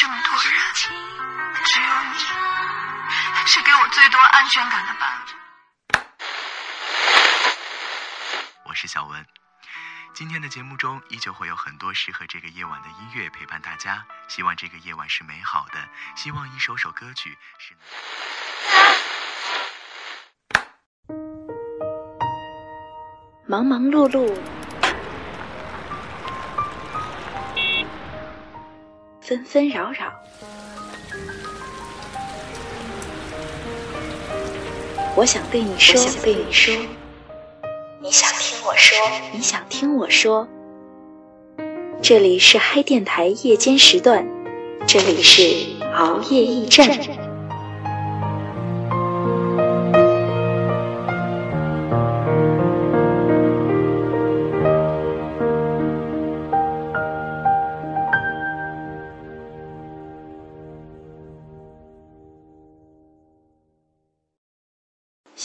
这么多人，只有你是给我最多安全感的伴侣。我是小文，今天的节目中依旧会有很多适合这个夜晚的音乐陪伴大家。希望这个夜晚是美好的，希望一首首歌曲是。忙忙碌碌，纷纷扰扰，我想对你说，想对你说，你想听我说，你想听我说。这里是嗨电台夜间时段，这里是熬夜驿站。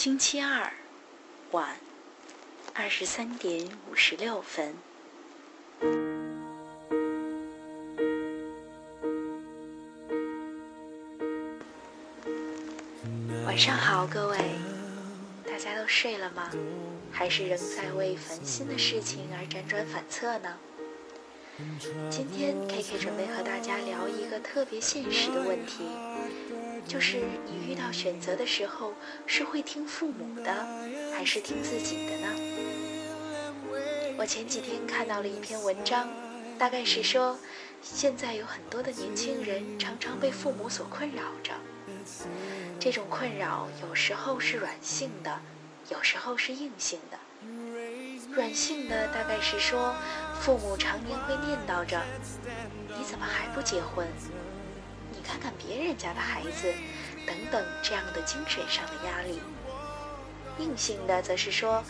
星期二晚二十三点五十六分，晚上好，各位，大家都睡了吗？还是仍在为烦心的事情而辗转反侧呢？今天 K K 准备和大家聊一个特别现实的问题。就是你遇到选择的时候，是会听父母的，还是听自己的呢？我前几天看到了一篇文章，大概是说，现在有很多的年轻人常常被父母所困扰着。这种困扰有时候是软性的，有时候是硬性的。软性的大概是说，父母常年会念叨着：“你怎么还不结婚？”你看看别人家的孩子，等等这样的精神上的压力。硬性的则是说，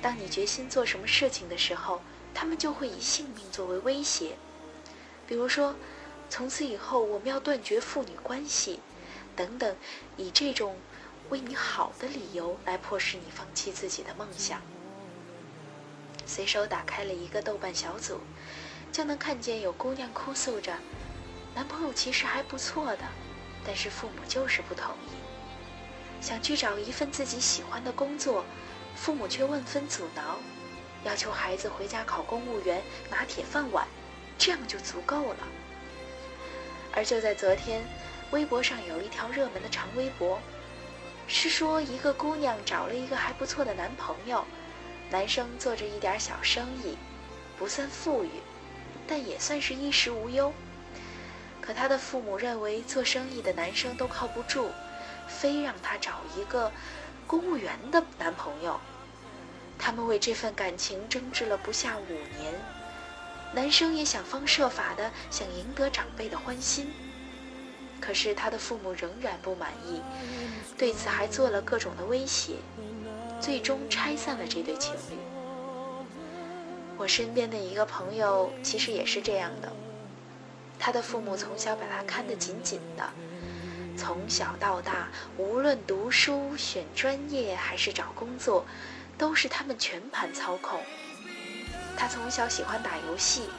当你决心做什么事情的时候，他们就会以性命作为威胁。比如说，从此以后我们要断绝父女关系，等等，以这种为你好的理由来迫使你放弃自己的梦想。随手打开了一个豆瓣小组，就能看见有姑娘哭诉着。男朋友其实还不错的，但是父母就是不同意。想去找一份自己喜欢的工作，父母却万分阻挠，要求孩子回家考公务员拿铁饭碗，这样就足够了。而就在昨天，微博上有一条热门的长微博，是说一个姑娘找了一个还不错的男朋友，男生做着一点小生意，不算富裕，但也算是衣食无忧。可他的父母认为做生意的男生都靠不住，非让他找一个公务员的男朋友。他们为这份感情争执了不下五年，男生也想方设法的想赢得长辈的欢心。可是他的父母仍然不满意，对此还做了各种的威胁，最终拆散了这对情侣。我身边的一个朋友其实也是这样的。他的父母从小把他看得紧紧的，从小到大，无论读书、选专业还是找工作，都是他们全盘操控。他从小喜欢打游戏，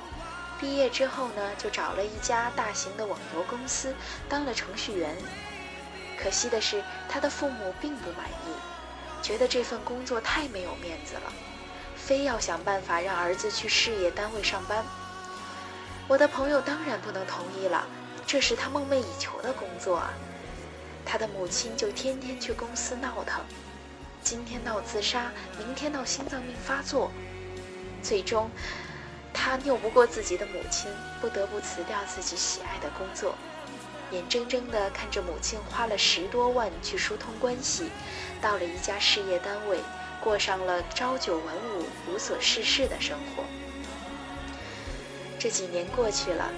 毕业之后呢，就找了一家大型的网游公司当了程序员。可惜的是，他的父母并不满意，觉得这份工作太没有面子了，非要想办法让儿子去事业单位上班。我的朋友当然不能同意了，这是他梦寐以求的工作啊！他的母亲就天天去公司闹腾，今天闹自杀，明天闹心脏病发作，最终他拗不过自己的母亲，不得不辞掉自己喜爱的工作，眼睁睁地看着母亲花了十多万去疏通关系，到了一家事业单位，过上了朝九晚五、无所事事的生活。这几年过去了，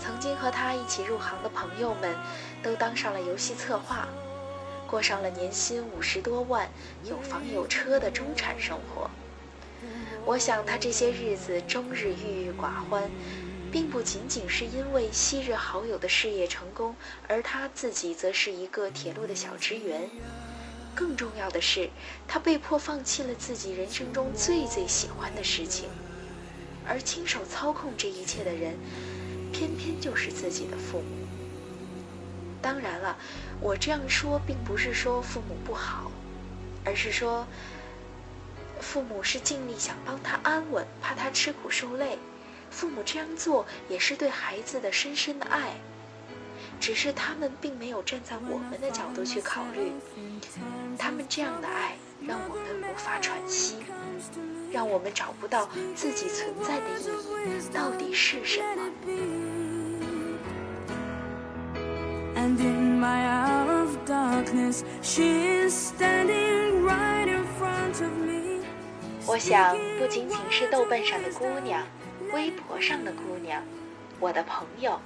曾经和他一起入行的朋友们，都当上了游戏策划，过上了年薪五十多万、有房有车的中产生活。我想他这些日子终日郁郁寡欢，并不仅仅是因为昔日好友的事业成功，而他自己则是一个铁路的小职员。更重要的是，他被迫放弃了自己人生中最最喜欢的事情。而亲手操控这一切的人，偏偏就是自己的父母。当然了，我这样说并不是说父母不好，而是说父母是尽力想帮他安稳，怕他吃苦受累。父母这样做也是对孩子的深深的爱，只是他们并没有站在我们的角度去考虑，他们这样的爱让我们无法喘息，让我们找不到自己存在的意义到底是什么。我想，不仅仅是豆瓣上的姑娘。微博上的姑娘，我的朋友，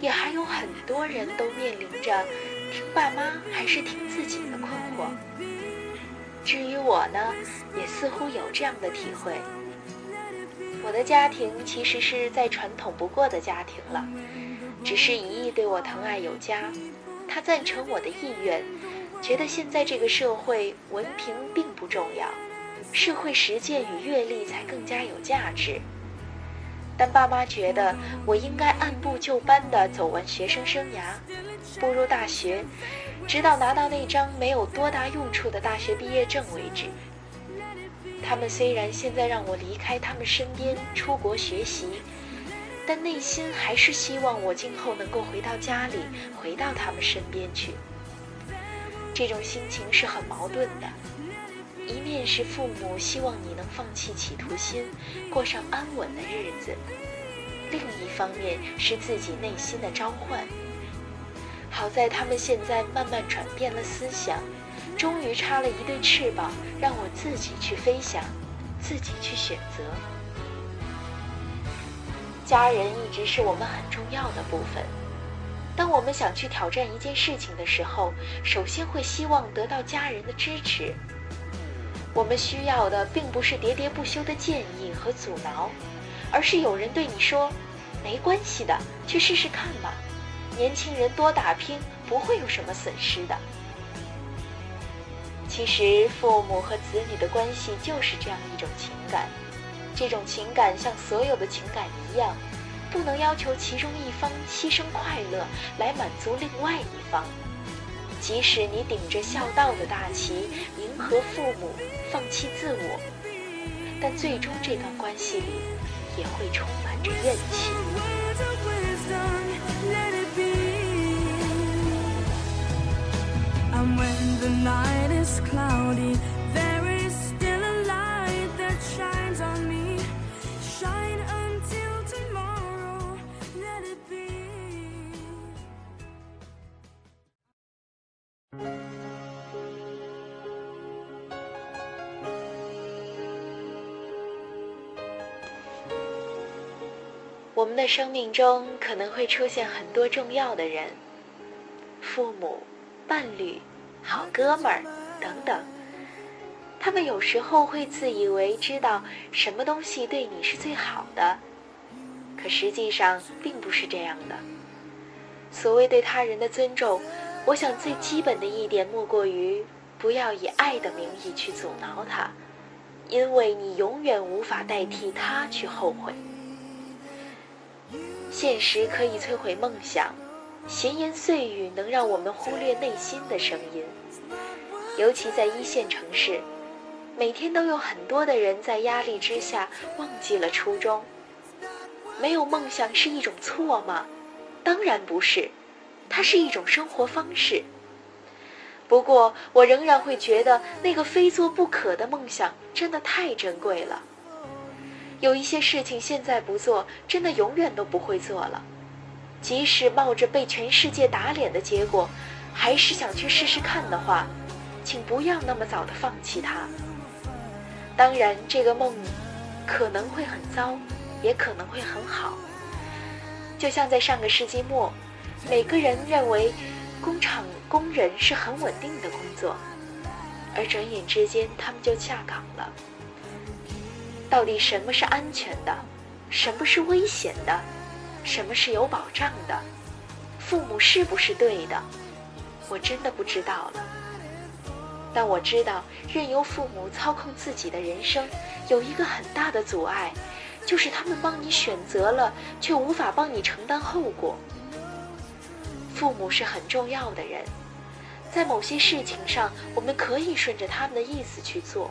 也还有很多人都面临着听爸妈还是听自己的困惑。至于我呢，也似乎有这样的体会。我的家庭其实是再传统不过的家庭了，只是姨姨对我疼爱有加，她赞成我的意愿，觉得现在这个社会文凭并不重要，社会实践与阅历才更加有价值。但爸妈觉得我应该按部就班地走完学生生涯，步入大学，直到拿到那张没有多大用处的大学毕业证为止。他们虽然现在让我离开他们身边出国学习，但内心还是希望我今后能够回到家里，回到他们身边去。这种心情是很矛盾的。一面是父母希望你能放弃企图心，过上安稳的日子；另一方面是自己内心的召唤。好在他们现在慢慢转变了思想，终于插了一对翅膀，让我自己去飞翔，自己去选择。家人一直是我们很重要的部分。当我们想去挑战一件事情的时候，首先会希望得到家人的支持。我们需要的并不是喋喋不休的建议和阻挠，而是有人对你说：“没关系的，去试试看嘛。年轻人多打拼，不会有什么损失的。”其实，父母和子女的关系就是这样一种情感。这种情感像所有的情感一样，不能要求其中一方牺牲快乐来满足另外一方。即使你顶着孝道的大旗迎合父母，放弃自我，但最终这段关系里也会充满着怨气。我们的生命中可能会出现很多重要的人，父母、伴侣、好哥们儿等等。他们有时候会自以为知道什么东西对你是最好的，可实际上并不是这样的。所谓对他人的尊重，我想最基本的一点莫过于不要以爱的名义去阻挠他，因为你永远无法代替他去后悔。现实可以摧毁梦想，闲言碎语能让我们忽略内心的声音。尤其在一线城市，每天都有很多的人在压力之下忘记了初衷。没有梦想是一种错吗？当然不是，它是一种生活方式。不过，我仍然会觉得那个非做不可的梦想真的太珍贵了。有一些事情现在不做，真的永远都不会做了。即使冒着被全世界打脸的结果，还是想去试试看的话，请不要那么早的放弃它。当然，这个梦可能会很糟，也可能会很好。就像在上个世纪末，每个人认为工厂工人是很稳定的工作，而转眼之间他们就下岗了。到底什么是安全的，什么是危险的，什么是有保障的？父母是不是对的？我真的不知道了。但我知道，任由父母操控自己的人生，有一个很大的阻碍，就是他们帮你选择了，却无法帮你承担后果。父母是很重要的人，在某些事情上，我们可以顺着他们的意思去做；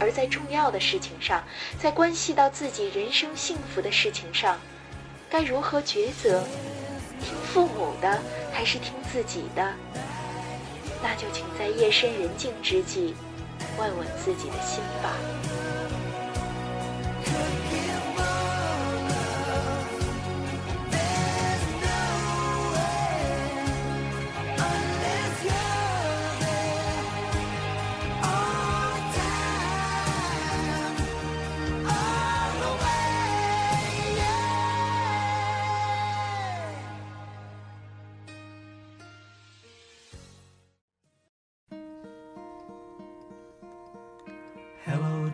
而在重要的事情上，在关系到自己人生幸福的事情上，该如何抉择？听父母的还是听自己的？那就请在夜深人静之际，问问自己的心吧。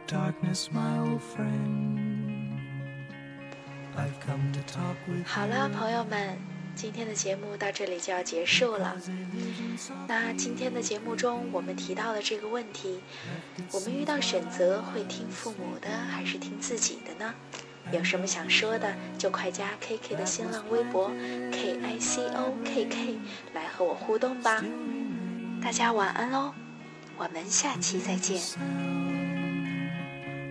Darkness my old friend 好了，朋友们，今天的节目到这里就要结束了。那今天的节目中，我们提到的这个问题，我们遇到选择会听父母的还是听自己的呢？有什么想说的，就快加 KK 的新浪微博 K I C O K K 来和我互动吧。大家晚安喽，我们下期再见。